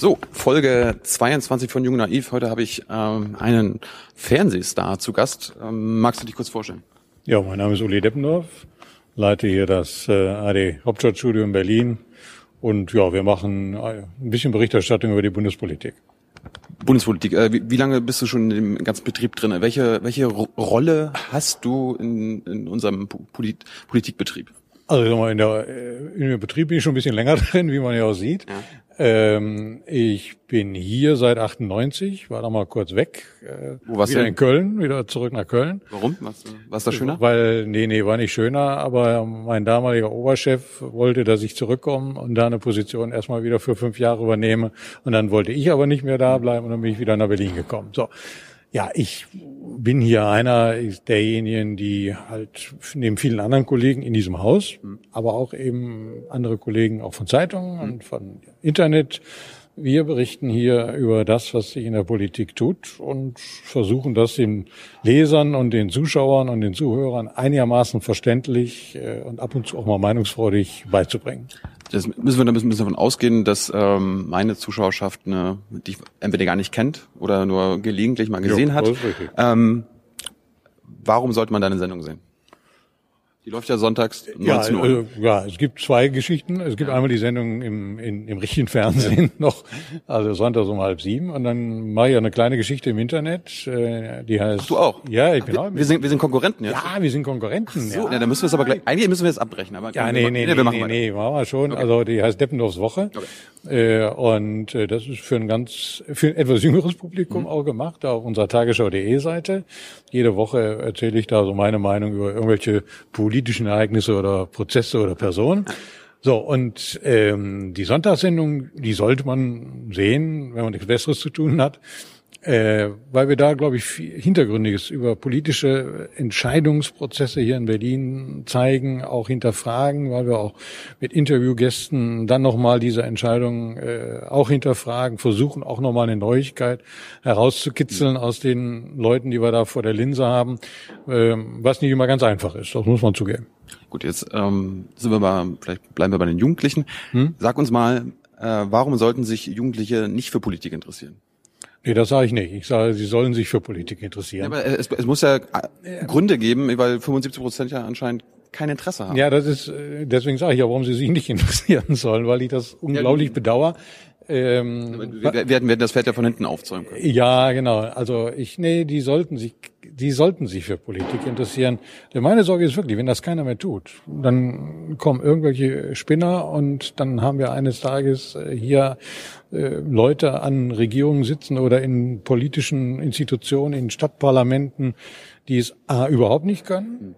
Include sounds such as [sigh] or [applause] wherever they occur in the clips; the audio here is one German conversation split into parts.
So, Folge 22 von Jung Naiv. Heute habe ich ähm, einen Fernsehstar zu Gast. Ähm, magst du dich kurz vorstellen? Ja, mein Name ist Uli Deppendorf, leite hier das äh, AD Hauptstadtstudio in Berlin und ja, wir machen äh, ein bisschen Berichterstattung über die Bundespolitik. Bundespolitik. Äh, wie, wie, lange bist du schon in dem ganzen Betrieb drin? Welche, welche Rolle hast du in, in unserem Polit Politikbetrieb? Also in der, äh, in dem Betrieb bin ich schon ein bisschen länger [laughs] drin, wie man ja auch sieht. Ja. Ähm, ich bin hier seit 98, war da mal kurz weg. Äh, Wo warst wieder du? in Köln, wieder zurück nach Köln. Warum? Was, was da schöner? Weil, nee, nee, war nicht schöner, aber mein damaliger Oberchef wollte, dass ich zurückkomme und da eine Position erstmal wieder für fünf Jahre übernehme. Und dann wollte ich aber nicht mehr da bleiben und dann bin ich wieder nach Berlin gekommen. So. Ja, ich bin hier einer derjenigen, die halt neben vielen anderen Kollegen in diesem Haus, aber auch eben andere Kollegen auch von Zeitungen und von Internet. Wir berichten hier über das, was sich in der Politik tut und versuchen das den Lesern und den Zuschauern und den Zuhörern einigermaßen verständlich äh, und ab und zu auch mal meinungsfreudig beizubringen. Das müssen wir, da müssen wir davon ausgehen, dass ähm, meine Zuschauerschaft eine, die entweder gar nicht kennt oder nur gelegentlich mal gesehen jo, hat. Ähm, warum sollte man deine Sendung sehen? Die läuft ja sonntags 19 Uhr. Ja, äh, ja, es gibt zwei Geschichten. Es gibt ja. einmal die Sendung im, in, im richtigen Fernsehen ja. [laughs] noch, also sonntags um halb sieben. Und dann mache ich eine kleine Geschichte im Internet, äh, die heißt... Ach, du auch? Ja, ich bin wir, auch. Wir sind, wir sind Konkurrenten jetzt? Ja, wir sind Konkurrenten. so, ja. ja, dann müssen wir es aber gleich... Eigentlich müssen wir es abbrechen. Aber ja, nee, nee, nee, wir machen nee, nee, machen wir schon. Okay. Also die heißt Deppendorfs Woche. Okay. Äh, und äh, das ist für ein ganz, für ein etwas jüngeres Publikum mhm. auch gemacht, auf unserer Tagesschau.de Seite. Jede Woche erzähle ich da so meine Meinung über irgendwelche politischen Ereignisse oder Prozesse oder Personen. So, und ähm, die Sonntagssendung, die sollte man sehen, wenn man nichts Besseres zu tun hat äh, weil wir da, glaube ich, viel Hintergründiges über politische Entscheidungsprozesse hier in Berlin zeigen, auch hinterfragen, weil wir auch mit Interviewgästen dann nochmal diese Entscheidung äh, auch hinterfragen, versuchen auch nochmal eine Neuigkeit herauszukitzeln aus den Leuten, die wir da vor der Linse haben, äh, was nicht immer ganz einfach ist, das muss man zugeben. Gut, jetzt ähm, sind wir mal, vielleicht bleiben wir bei den Jugendlichen. Hm? Sag uns mal, äh, warum sollten sich Jugendliche nicht für Politik interessieren? Nee, das sage ich nicht. Ich sage, sie sollen sich für Politik interessieren. Ja, aber es, es muss ja Gründe geben, weil 75 Prozent ja anscheinend kein Interesse haben. Ja, das ist, äh, deswegen sage ich ja, warum sie sich nicht [laughs] interessieren sollen, weil ich das unglaublich ja, bedauere. Ähm, wir, werden, werden das Pferd ja von hinten aufzäumen können. Ja, genau. Also ich, nee, die sollten sich, die sollten sich für Politik interessieren. Denn meine Sorge ist wirklich, wenn das keiner mehr tut, dann kommen irgendwelche Spinner und dann haben wir eines Tages äh, hier äh, Leute an Regierungen sitzen oder in politischen Institutionen, in Stadtparlamenten, die es A überhaupt nicht können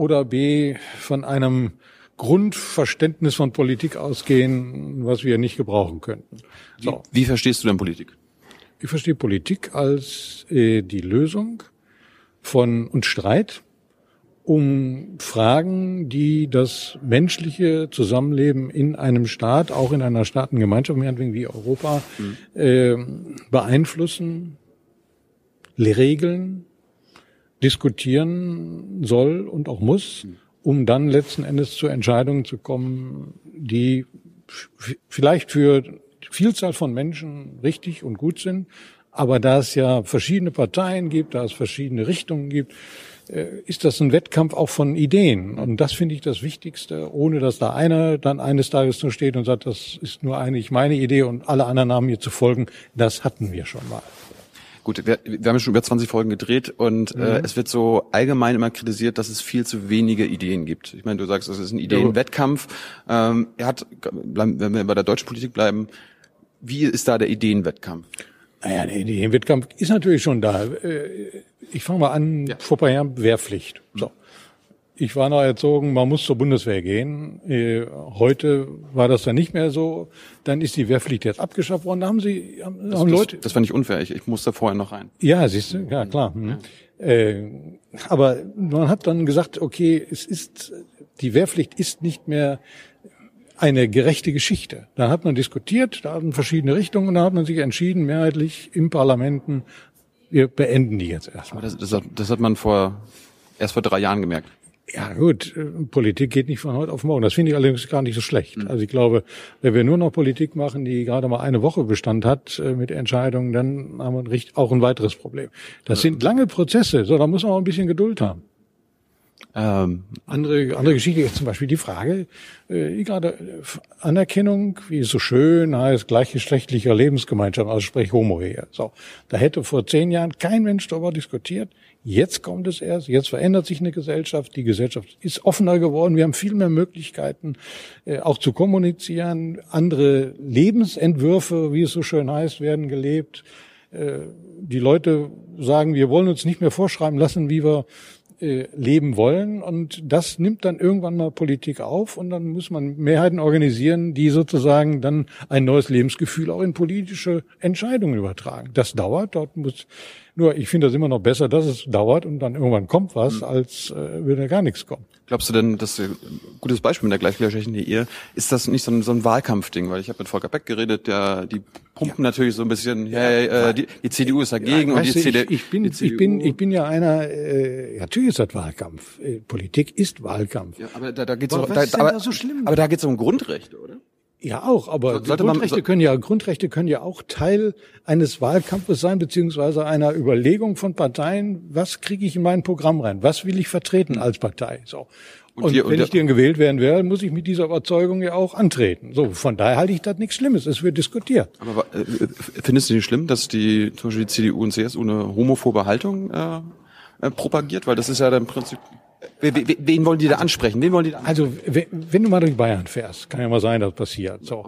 oder B von einem Grundverständnis von Politik ausgehen, was wir nicht gebrauchen könnten. So. Wie, wie verstehst du denn Politik? Ich verstehe Politik als äh, die Lösung von und Streit um Fragen, die das menschliche Zusammenleben in einem Staat, auch in einer Staatengemeinschaft, meinetwegen wie Europa, mhm. äh, beeinflussen, regeln, diskutieren soll und auch muss. Um dann letzten Endes zu Entscheidungen zu kommen, die vielleicht für Vielzahl von Menschen richtig und gut sind, aber da es ja verschiedene Parteien gibt, da es verschiedene Richtungen gibt, äh, ist das ein Wettkampf auch von Ideen. Und das finde ich das Wichtigste, ohne dass da einer dann eines Tages nur steht und sagt, das ist nur eigentlich meine Idee und alle anderen haben mir zu folgen. Das hatten wir schon mal. Gut, wir, wir haben ja schon über 20 Folgen gedreht und äh, mhm. äh, es wird so allgemein immer kritisiert, dass es viel zu wenige Ideen gibt. Ich meine, du sagst, es ist ein Ideenwettkampf. Ähm, er hat, wenn wir bei der deutschen Politik bleiben, wie ist da der Ideenwettkampf? Naja, der Ideenwettkampf ist natürlich schon da. Äh, ich fange mal an, ja. vor ein paar Jahren Wehrpflicht. So. Ich war noch erzogen, man muss zur Bundeswehr gehen. Äh, heute war das dann nicht mehr so. Dann ist die Wehrpflicht jetzt abgeschafft worden. Da haben sie haben das, Leute. Das, das fand ich unfair. Ich, ich musste vorher noch rein. Ja, siehst du, ja klar. Hm. Ja. Äh, aber man hat dann gesagt, okay, es ist die Wehrpflicht ist nicht mehr eine gerechte Geschichte. Da hat man diskutiert, da hatten verschiedene Richtungen und da hat man sich entschieden, mehrheitlich im Parlamenten, wir beenden die jetzt erstmal. Das, das, hat, das hat man vor erst vor drei Jahren gemerkt. Ja gut, äh, Politik geht nicht von heute auf morgen. Das finde ich allerdings gar nicht so schlecht. Mhm. Also ich glaube, wenn wir nur noch Politik machen, die gerade mal eine Woche Bestand hat äh, mit Entscheidungen, dann haben wir auch ein weiteres Problem. Das sind lange Prozesse, so da muss man auch ein bisschen Geduld haben. Ähm, andere, andere Geschichte ist zum Beispiel die Frage, äh, gerade äh, Anerkennung, wie es so schön heißt, gleichgeschlechtlicher Lebensgemeinschaft, also sprich Homo-Ehe. So, da hätte vor zehn Jahren kein Mensch darüber diskutiert. Jetzt kommt es erst, jetzt verändert sich eine Gesellschaft, die Gesellschaft ist offener geworden, wir haben viel mehr Möglichkeiten, äh, auch zu kommunizieren, andere Lebensentwürfe, wie es so schön heißt, werden gelebt. Äh, die Leute sagen, wir wollen uns nicht mehr vorschreiben lassen, wie wir äh, leben wollen. Und das nimmt dann irgendwann mal Politik auf und dann muss man Mehrheiten organisieren, die sozusagen dann ein neues Lebensgefühl auch in politische Entscheidungen übertragen. Das dauert, dort muss nur ich finde das immer noch besser, dass es dauert und dann irgendwann kommt was, mhm. als äh, würde gar nichts kommen. Glaubst du denn, dass ein gutes Beispiel mit der gleichgeschlechtlichen Ehe, ist das nicht so ein, so ein Wahlkampfding? Weil ich habe mit Volker Beck geredet, der die pumpen ja. natürlich so ein bisschen, hey, äh, die, die CDU ist dagegen ja, und die CDU. Ich, ich bin, ich bin, ich bin ja einer. Äh, natürlich ist das Wahlkampf. Äh, Politik ist Wahlkampf. Ja, aber da, da geht's um, da, aber, da so aber da geht's um Grundrechte, oder? Ja, auch, aber so, Grundrechte man, können ja, Grundrechte können ja auch Teil eines Wahlkampfes sein, beziehungsweise einer Überlegung von Parteien, was kriege ich in mein Programm rein? Was will ich vertreten als Partei? So. Und, und, und wenn ich dann gewählt werden werde, muss ich mit dieser Überzeugung ja auch antreten. So, von daher halte ich das nichts Schlimmes. Es wird diskutiert. Aber äh, findest du nicht schlimm, dass die, zum Beispiel die CDU und CSU eine homophobe Haltung äh, äh, propagiert? Weil das ist ja dann im Prinzip Wen wollen die da ansprechen? Wen wollen die da ansprechen? Also, wenn du mal durch Bayern fährst, kann ja mal sein, dass passiert. So.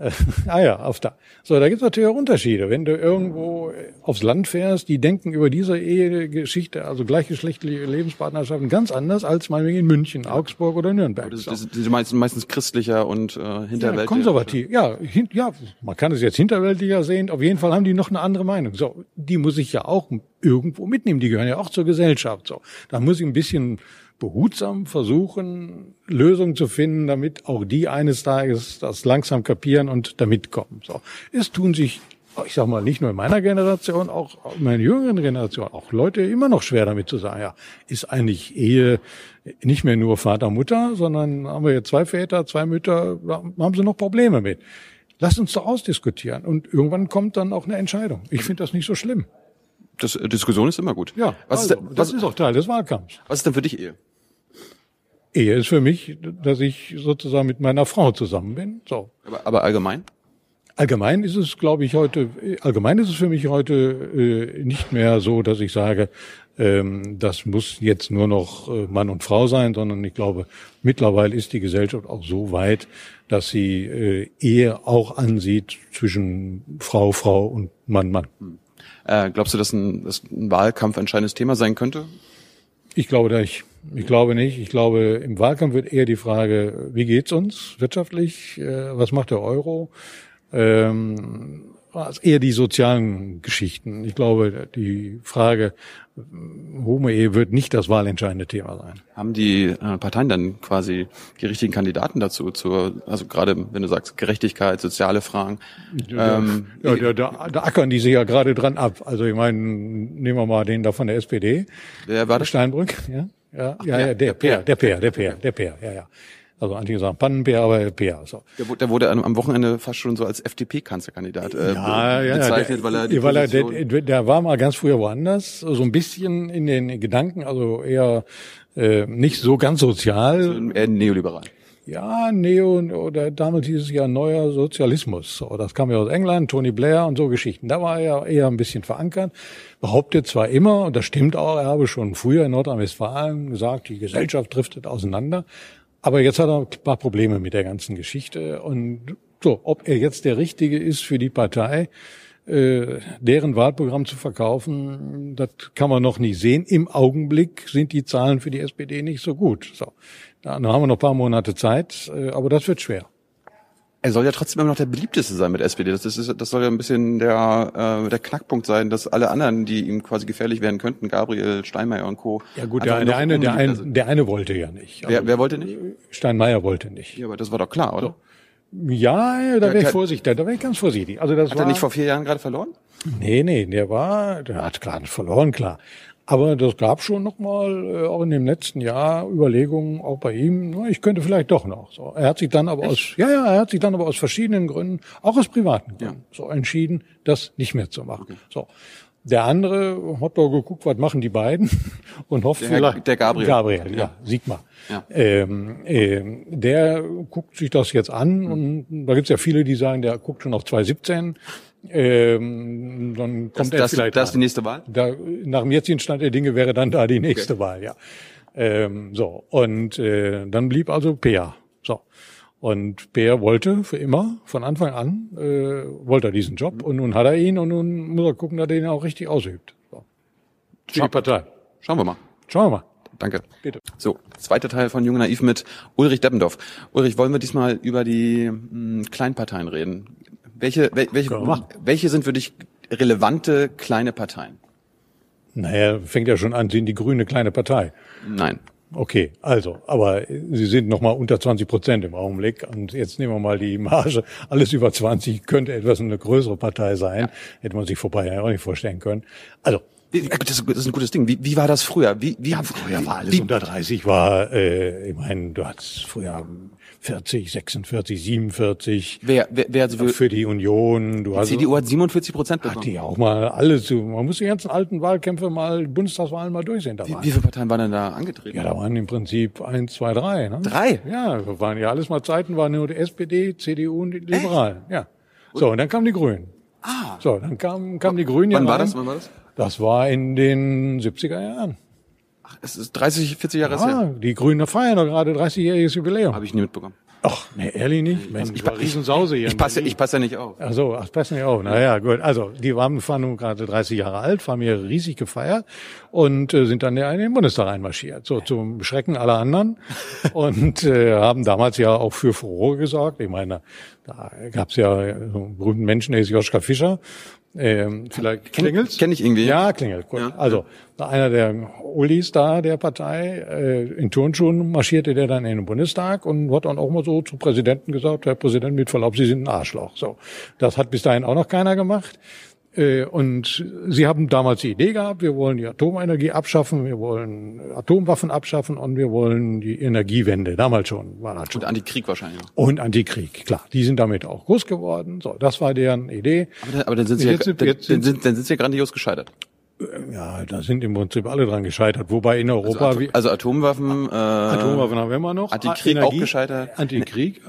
Äh, [laughs] ah ja, auf da. So, da gibt's natürlich auch Unterschiede. Wenn du irgendwo aufs Land fährst, die denken über diese Ehegeschichte, also gleichgeschlechtliche Lebenspartnerschaften, ganz anders als meinetwegen in München, Augsburg oder Nürnberg. Das, das, die meisten, meistens christlicher und äh, hinterweltlicher. Ja, konservativ, ja, hin, ja, man kann es jetzt hinterweltlicher sehen. Auf jeden Fall haben die noch eine andere Meinung. So, die muss ich ja auch irgendwo mitnehmen. Die gehören ja auch zur Gesellschaft. So, da muss ich ein bisschen behutsam versuchen, Lösungen zu finden, damit auch die eines Tages das langsam kapieren und damit kommen. So. Es tun sich, ich sag mal, nicht nur in meiner Generation, auch in meiner jüngeren Generation, auch Leute immer noch schwer damit zu sagen, ja, ist eigentlich Ehe nicht mehr nur Vater, Mutter, sondern haben wir jetzt zwei Väter, zwei Mütter, haben sie noch Probleme mit. Lass uns doch ausdiskutieren und irgendwann kommt dann auch eine Entscheidung. Ich finde das nicht so schlimm. Das, Diskussion ist immer gut. Ja, was also, ist denn, was, das ist auch Teil des Wahlkampfs. Was ist denn für dich Ehe? Ehe ist für mich, dass ich sozusagen mit meiner Frau zusammen bin. So. Aber, aber allgemein? Allgemein ist es, glaube ich, heute, allgemein ist es für mich heute äh, nicht mehr so, dass ich sage, ähm, das muss jetzt nur noch äh, Mann und Frau sein, sondern ich glaube, mittlerweile ist die Gesellschaft auch so weit, dass sie äh, Ehe auch ansieht zwischen Frau, Frau und Mann, Mann. Hm. Äh, glaubst du, dass ein, dass ein Wahlkampf entscheidendes Thema sein könnte? Ich glaube ich. Ich glaube nicht. Ich glaube, im Wahlkampf wird eher die Frage, wie geht's uns wirtschaftlich? Äh, was macht der Euro? Ähm, also eher die sozialen Geschichten. Ich glaube, die Frage Homo-Ehe wird nicht das wahlentscheidende Thema sein. Haben die äh, Parteien dann quasi die richtigen Kandidaten dazu, zur, also gerade wenn du sagst Gerechtigkeit, soziale Fragen? Ähm, ja, da, da, da ackern die sich ja gerade dran ab. Also ich meine, nehmen wir mal den da von der SPD. Wer war das? Steinbrück, ja. Ja, Ach, ja, ja, der, der Peer, der Peer, der Peer, der Peer, ja, ja. Also einige sagen Pannenbär, aber Bär. So. Der, der wurde am Wochenende fast schon so als FDP-Kanzlerkandidat äh, ja, ja, bezeichnet, der, weil er die weil er, der, der war mal ganz früher woanders, so ein bisschen in den Gedanken, also eher äh, nicht so ganz sozial. Also eher neoliberal. Ja, Neo oder damals hieß es ja neuer Sozialismus. So, das kam ja aus England, Tony Blair und so Geschichten. Da war er eher ein bisschen verankert. Behauptet zwar immer, und das stimmt auch, er habe schon früher in Nordrhein-Westfalen gesagt, die Gesellschaft driftet auseinander. Aber jetzt hat er ein paar Probleme mit der ganzen Geschichte. Und so, ob er jetzt der Richtige ist für die Partei, äh, deren Wahlprogramm zu verkaufen, das kann man noch nicht sehen. Im Augenblick sind die Zahlen für die SPD nicht so gut. So, dann haben wir noch ein paar Monate Zeit, äh, aber das wird schwer. Er soll ja trotzdem immer noch der beliebteste sein mit SPD. Das, ist, das soll ja ein bisschen der, äh, der Knackpunkt sein, dass alle anderen, die ihm quasi gefährlich werden könnten, Gabriel, Steinmeier und Co. Ja gut, der, der eine, der, ein, der eine wollte ja nicht. Wer, wer wollte nicht? Steinmeier wollte nicht. Ja, aber das war doch klar, oder? Ja, da wäre ich vorsichtig, da wäre ich ganz vorsichtig. Also das hat war, er nicht vor vier Jahren gerade verloren? Nee, nee, der war, der hat gerade verloren, klar. Aber das gab schon nochmal, äh, auch in dem letzten Jahr, Überlegungen, auch bei ihm, na, ich könnte vielleicht doch noch. So, er hat sich dann aber Echt? aus, ja, ja, er hat sich dann aber aus verschiedenen Gründen, auch aus privaten Gründen, ja. so entschieden, das nicht mehr zu machen. Okay. So. Der andere hat doch geguckt, was machen die beiden [laughs] und hofft der, vielleicht. Der Gabriel. Gabriel, ja, ja Sigmar. Ja. Ähm, ähm, der guckt sich das jetzt an mhm. und da gibt's ja viele, die sagen, der guckt schon auf 2017. Ähm, dann kommt das, er das, vielleicht. Das ist die nächste Wahl? Da, nach dem jetzigen Stand der Dinge wäre dann da die nächste okay. Wahl, ja. Ähm, so, und äh, dann blieb also Peer. So. Und Bär wollte für immer, von Anfang an, äh, wollte er diesen Job und nun hat er ihn und nun muss er gucken, dass er ihn auch richtig ausübt. So. Für die Partei. Schauen wir mal. Schauen wir mal. Danke. Bitte. So, zweiter Teil von Jung Naiv mit Ulrich Deppendorf. Ulrich, wollen wir diesmal über die mh, hm, Kleinparteien reden? Welche, wel, welche, welche sind für dich relevante kleine Parteien? Naja, fängt ja schon an, sind die Grüne kleine Partei? Nein. Okay, also, aber Sie sind noch mal unter 20 Prozent im Augenblick und jetzt nehmen wir mal die Marge. Alles über 20 könnte etwas eine größere Partei sein. Ja. Hätte man sich vorbei ja auch nicht vorstellen können. Also, das ist ein gutes Ding. Wie, wie war das früher? Wie, wie, ja, früher war alles wie, unter 30 war, äh, ich meine, du hattest früher 40, 46, 47. Wer, wer, wer also für, die Union. Du die hast CDU hat 47 Prozent bekommen. Hat die auch mal alles. Man muss die ganzen alten Wahlkämpfe mal, Bundestagswahlen mal durchsehen. Da wie, wie viele Parteien waren denn da angetreten? Ja, da waren im Prinzip eins, zwei, drei. Ne? Drei? Ja, waren ja alles mal Zeiten, waren nur die SPD, CDU und die Liberalen. Echt? Ja. So, und dann kamen die Grünen. Ah. So, dann kamen kam die Grünen. Wann war das? Wann war das? Das war in den 70er Jahren. Es ist 30, 40 Jahre ja, her. Die Grünen feiern doch gerade 30-jähriges Jubiläum. Habe ich nie mitbekommen. Ach, nee, ehrlich nicht? Mensch, ich, ich, Riesensause hier. Ich passe, ich passe ja nicht auf. Ach so, ach, passe nicht auf. Naja, gut. Also, die waren, waren nun gerade 30 Jahre alt, haben hier riesig gefeiert und äh, sind dann ja in den Bundestag einmarschiert. So, zum Schrecken aller anderen. [laughs] und äh, haben damals ja auch für Furore gesorgt. Ich meine, da gab's ja so einen berühmten Menschen, der ist Joschka Fischer. Ähm, vielleicht klingelt Kenn ich irgendwie. Ja, klingelt. Gut. Ja. Also einer der Ulis da der Partei, äh, in Turnschuhen marschierte der dann in den Bundestag und hat dann auch mal so zum Präsidenten gesagt, Herr Präsident, mit Verlaub, Sie sind ein Arschloch. So, das hat bis dahin auch noch keiner gemacht. Äh, und sie haben damals die Idee gehabt, wir wollen die Atomenergie abschaffen, wir wollen Atomwaffen abschaffen und wir wollen die Energiewende. Damals schon war das schon. Und Antikrieg wahrscheinlich. Und Antikrieg, klar. Die sind damit auch groß geworden. So, das war deren Idee. Aber dann, aber dann sind sie jetzt, ja, dann, jetzt, dann, sind, dann sind sie ja grandios gescheitert. Ja, da sind im Prinzip alle dran gescheitert. Wobei in Europa... Also, Atom, also Atomwaffen... Äh, Atomwaffen haben wir immer noch. Antikrieg Energie, auch gescheitert. [laughs] Antikrieg,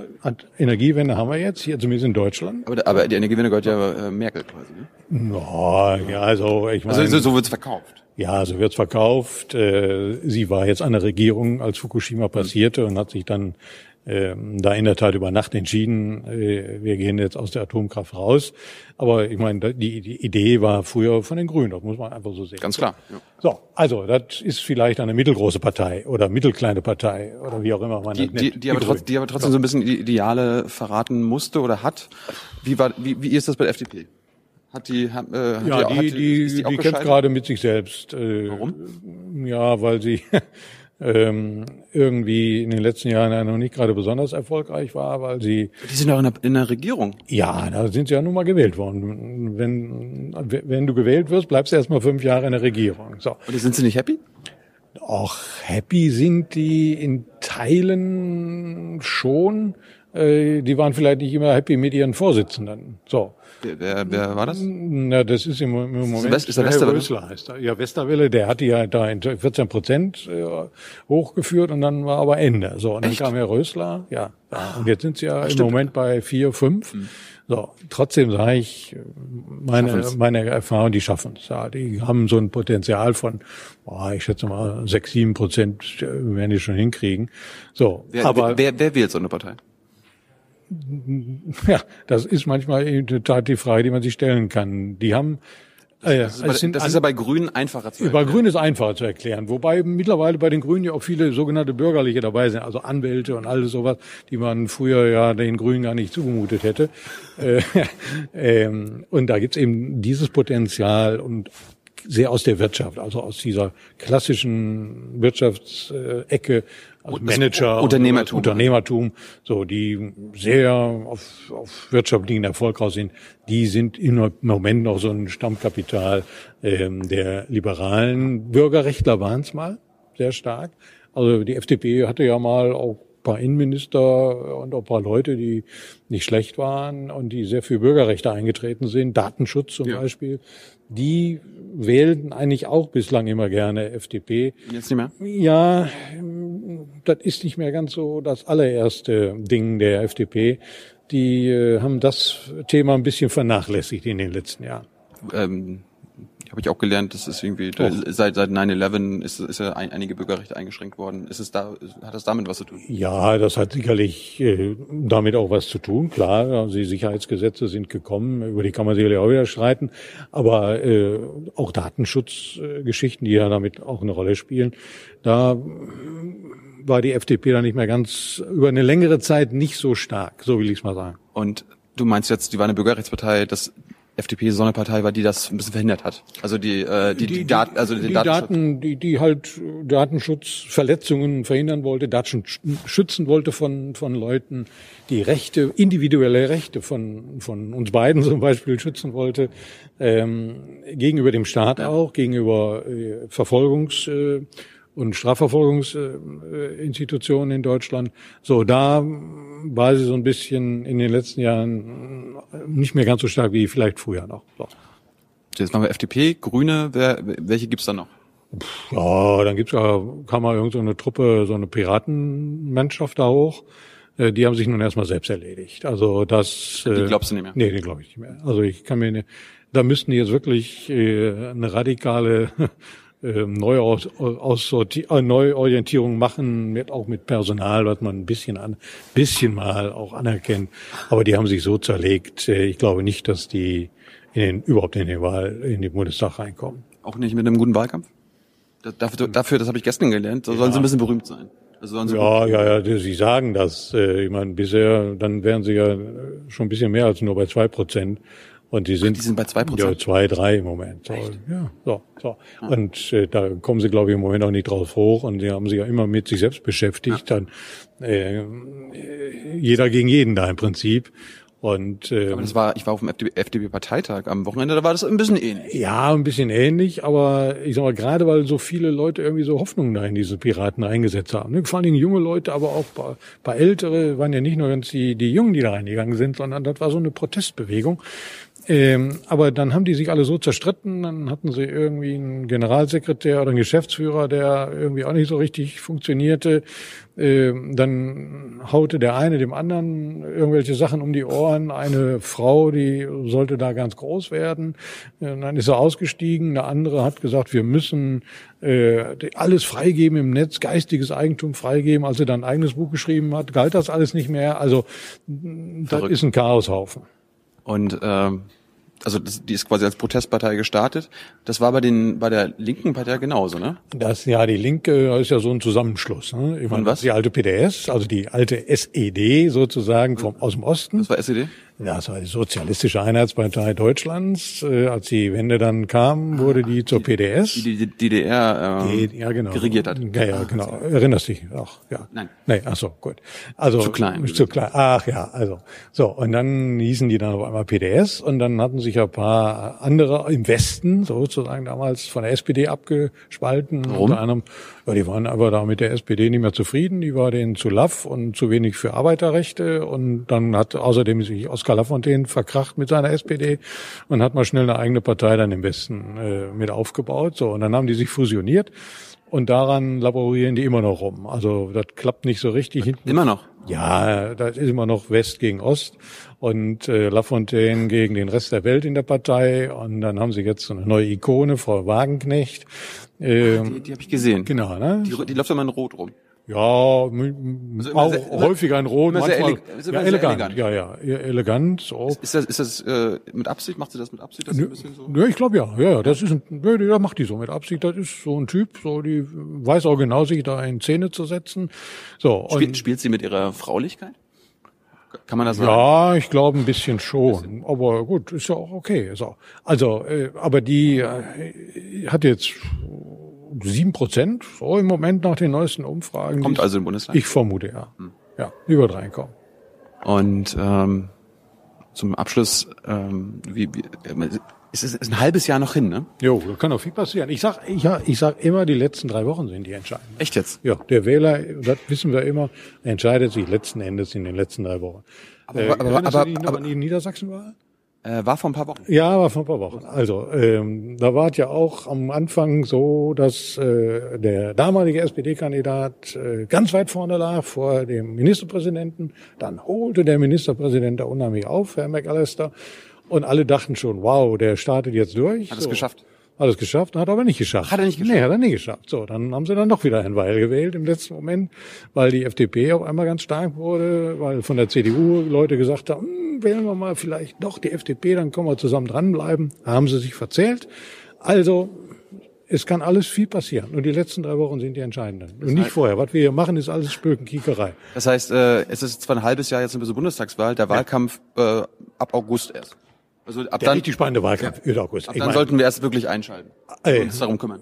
Energiewende haben wir jetzt, hier zumindest in Deutschland. Aber, aber die Energiewende gehört ja äh, Merkel quasi, ne? No, ja, also ich meine... Also so, so wird's verkauft. Ja, so wird's verkauft. Äh, sie war jetzt an der Regierung, als Fukushima passierte und hat sich dann ähm, da in der Tat über Nacht entschieden, äh, wir gehen jetzt aus der Atomkraft raus. Aber ich meine, die, die Idee war früher von den Grünen, das muss man einfach so sehen. Ganz klar. Ja. So, also das ist vielleicht eine mittelgroße Partei oder mittelkleine Partei oder wie auch immer man die, das nennt. Die, die, aber, trotz, die aber trotzdem so ein bisschen die Ideale verraten musste oder hat. Wie, war, wie, wie ist das bei der FDP? Hat die, hat, äh, ja, die, die, die, die, die kämpft gerade mit sich selbst. Äh, Warum? Ja, weil sie [laughs] ähm, irgendwie in den letzten Jahren ja noch nicht gerade besonders erfolgreich war, weil sie. Die sind doch in der, in der Regierung. Ja, da sind sie ja nun mal gewählt worden. Wenn, wenn du gewählt wirst, bleibst du erstmal fünf Jahre in der Regierung. So. Und sind sie nicht happy? Auch happy sind die in Teilen schon. Äh, die waren vielleicht nicht immer happy mit ihren Vorsitzenden. So. Wer, wer war das? Na, das ist im, im Moment. Ist, ist der Westerwelle? Rösler heißt er. Ja, Westerwelle, der hat die ja da in 14 Prozent äh, hochgeführt und dann war aber Ende. So, und dann Echt? kam Herr Rösler, ja. ja. Und jetzt sind sie ja im stimmt. Moment bei vier, fünf. Hm. So, trotzdem sage ich, meine, meine Erfahrung, die schaffen es. Ja, die haben so ein Potenzial von, boah, ich schätze mal, sechs, sieben Prozent äh, werden die schon hinkriegen. So, wer, aber wer, wer wählt so eine Partei? Ja, das ist manchmal in der Tat die Frage, die man sich stellen kann. Die haben äh, das, ist, bei, das ist ja bei Grünen einfacher zu erklären. Bei Grünen ist einfacher zu erklären. Wobei mittlerweile bei den Grünen ja auch viele sogenannte Bürgerliche dabei sind, also Anwälte und alles sowas, die man früher ja den Grünen gar nicht zugemutet hätte. Äh, [laughs] ähm, und da gibt's eben dieses Potenzial und sehr aus der Wirtschaft, also aus dieser klassischen Wirtschaftsecke also Manager, Unternehmertum, Unternehmertum, so die sehr auf, auf wirtschaftlichen Erfolg raus sind, die sind im Moment noch so ein Stammkapital ähm, der liberalen Bürgerrechtler waren es mal sehr stark. Also die FDP hatte ja mal auch paar Innenminister und auch ein paar Leute, die nicht schlecht waren und die sehr für Bürgerrechte eingetreten sind, Datenschutz zum ja. Beispiel, die wählten eigentlich auch bislang immer gerne FDP. Jetzt nicht mehr? Ja, das ist nicht mehr ganz so das allererste Ding der FDP. Die äh, haben das Thema ein bisschen vernachlässigt in den letzten Jahren. Ähm habe ich auch gelernt, das ist irgendwie da, seit seit 9/11 ist, ist ja ein, einige Bürgerrechte eingeschränkt worden. Ist es da hat das damit was zu tun? Ja, das hat sicherlich äh, damit auch was zu tun. Klar, also die Sicherheitsgesetze sind gekommen, über die kann man sicherlich auch wieder streiten, aber äh, auch Datenschutzgeschichten, die ja damit auch eine Rolle spielen, da war die FDP da nicht mehr ganz über eine längere Zeit nicht so stark, so will ich es mal sagen. Und du meinst jetzt, die war eine Bürgerrechtspartei, das FDP so eine Partei war, die das ein bisschen verhindert hat. Also die äh, die, die, die Daten, also die, die Daten, die die halt Datenschutzverletzungen verhindern wollte, Daten schützen wollte von von Leuten, die Rechte, individuelle Rechte von von uns beiden [laughs] zum Beispiel schützen wollte, ähm, gegenüber dem Staat ja. auch, gegenüber äh, Verfolgungs äh, und Strafverfolgungsinstitutionen in Deutschland. So, da war sie so ein bisschen in den letzten Jahren nicht mehr ganz so stark wie vielleicht früher noch. So. Jetzt machen wir FDP, Grüne, wer, welche gibt's da noch? Ja, dann gibt's ja, kam mal irgendeine so Truppe, so eine Piratenmannschaft da hoch. Äh, die haben sich nun erstmal selbst erledigt. Also das. Die äh, glaubst du nicht mehr? Nee, die glaube ich nicht mehr. Also ich kann mir, ne, da müssten die jetzt wirklich äh, eine radikale äh, Neuorientierung machen, mit, auch mit Personal, was man ein bisschen an, bisschen mal auch anerkennt. Aber die haben sich so zerlegt. Äh, ich glaube nicht, dass die in den, überhaupt in den Wahl, in den Bundestag reinkommen. Auch nicht mit einem guten Wahlkampf? Dafür, dafür das habe ich gestern gelernt, da ja. sollen sie ein bisschen berühmt sein. Also ja, ja, ja, sie sagen das. Äh, ich meine, bisher, dann wären sie ja schon ein bisschen mehr als nur bei zwei Prozent. Und die sind, Ach, die sind bei zwei Prozent? Ja, zwei, drei im Moment. So, ja, so, so. Ah. Und äh, da kommen sie, glaube ich, im Moment auch nicht drauf hoch. Und sie haben sich ja immer mit sich selbst beschäftigt. Ja. Dann äh, jeder gegen jeden da im Prinzip. Und äh, aber das war, ich war auf dem FDP-Parteitag am Wochenende, da war das ein bisschen ähnlich. Ja, ein bisschen ähnlich, aber ich sag mal, gerade weil so viele Leute irgendwie so Hoffnungen da in diese Piraten eingesetzt haben. Ne? Vor allen Dingen junge Leute, aber auch bei, bei ältere waren ja nicht nur ganz die, die Jungen, die da reingegangen sind, sondern das war so eine Protestbewegung. Ähm, aber dann haben die sich alle so zerstritten, dann hatten sie irgendwie einen Generalsekretär oder einen Geschäftsführer, der irgendwie auch nicht so richtig funktionierte. Ähm, dann haute der eine dem anderen irgendwelche Sachen um die Ohren. Eine Frau, die sollte da ganz groß werden. Und dann ist er ausgestiegen. Eine andere hat gesagt, wir müssen äh, alles freigeben im Netz, geistiges Eigentum freigeben. Als er dann ein eigenes Buch geschrieben hat, galt das alles nicht mehr. Also das ist ein Chaoshaufen. Und ähm, also das, die ist quasi als Protestpartei gestartet. Das war bei den bei der linken Partei genauso, ne? Das ja die Linke ist ja so ein Zusammenschluss. Ne? Ich meine, was? Die alte PDS, also die alte SED sozusagen vom aus dem Osten. Das war SED? Ja, das war die Sozialistische Einheitspartei Deutschlands. Äh, als die Wende dann kam, wurde die zur PDS. Die die DDR äh, die, ja, genau. geregiert hat. Ja, ja, genau. Erinnerst dich auch, ja. Nein. Nee, ach so, gut. Also zu klein. Zu klein. Ach ja, also so und dann hießen die dann auf einmal PDS und dann hatten sich ein paar andere im Westen sozusagen damals von der SPD abgespalten. Warum? Unter anderem, ja, die waren aber da mit der SPD nicht mehr zufrieden. Die war denen zu laff und zu wenig für Arbeiterrechte und dann hat außerdem sich Oskar Oskar Lafontaine verkracht mit seiner SPD und hat mal schnell eine eigene Partei dann im Westen äh, mit aufgebaut. So, und dann haben die sich fusioniert und daran laborieren die immer noch rum. Also das klappt nicht so richtig hinten. Immer noch? Ja, das ist immer noch West gegen Ost und äh, Lafontaine gegen den Rest der Welt in der Partei. Und dann haben sie jetzt so eine neue Ikone, Frau Wagenknecht. Ähm, die die habe ich gesehen. Genau, ne? Die, die läuft immer in Rot rum. Ja, auch sehr, häufiger in Rot, manchmal. Sehr elegant, ja, elegant, elegant, ja, ja, elegant. So. Ist, ist das, ist das äh, mit Absicht? Macht sie das mit Absicht? Das nö, ein bisschen so? Ja, ich glaube ja, ja, ja. Das ist ein, ja, da macht die so mit Absicht. Das ist so ein Typ, so die weiß auch genau, sich da in Szene zu setzen. So. Spiel, und, spielt sie mit ihrer Fraulichkeit? Kann man das sagen? Ja, ich glaube ein bisschen schon. Ein bisschen. Aber gut, ist ja auch okay. So. Also, äh, aber die äh, hat jetzt sieben Prozent, so im Moment nach den neuesten Umfragen. Kommt also im Bundestag? Ich vermute, ja. Hm. Ja, über drei kommen. Und ähm, zum Abschluss, ähm, wie, wie, es ist, ist ein halbes Jahr noch hin, ne? Jo, da kann auch viel passieren. Ich sag, ich, ich sag immer, die letzten drei Wochen sind die entscheidend. Echt jetzt? Ja, der Wähler, das wissen wir immer, entscheidet sich letzten Endes in den letzten drei Wochen. Aber, äh, aber, aber, aber, aber in Niedersachsen war? Äh, war vor ein paar Wochen. Ja, war vor ein paar Wochen. Also ähm, da war es ja auch am Anfang so, dass äh, der damalige SPD-Kandidat äh, ganz weit vorne lag vor dem Ministerpräsidenten. Dann holte der Ministerpräsident da unheimlich auf, Herr McAllister. Und alle dachten schon, wow, der startet jetzt durch. Hat es so. geschafft. Hat es geschafft, hat aber nicht geschafft. Hat er nicht geschafft? Nee, hat er nicht geschafft. So, dann haben sie dann doch wieder Herrn Weil gewählt im letzten Moment, weil die FDP auf einmal ganz stark wurde, weil von der CDU Leute gesagt haben, hm, wählen wir mal vielleicht doch die FDP, dann können wir zusammen dranbleiben. Da haben sie sich verzählt. Also, es kann alles viel passieren. Und die letzten drei Wochen sind die entscheidenden. Und nicht vorher. Was wir hier machen, ist alles Spökenkiekerei. Das heißt, äh, es ist zwar ein halbes Jahr jetzt bis zur Bundestagswahl, der Wahlkampf äh, ab August erst. Also ab der dann richtig spannende Wahlkampf ja. August. Ab ich dann meine, sollten wir erst wirklich einschalten äh, uns darum kümmern.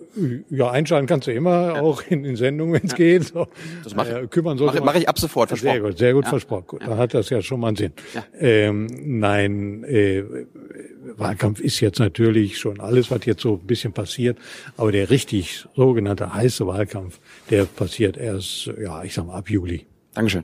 Ja, einschalten kannst du immer, ja. auch in, in Sendungen, wenn es ja. geht. So. Das mache ich. Äh, kümmern sollte mache, mache ich ab sofort, versprochen. Sehr gut, sehr gut versprochen. Gut, Dann hat das ja schon mal einen Sinn. Ähm, nein, äh, Wahlkampf ist jetzt natürlich schon alles, was jetzt so ein bisschen passiert, aber der richtig sogenannte heiße Wahlkampf, der passiert erst, ja, ich sag mal, ab Juli. Dankeschön.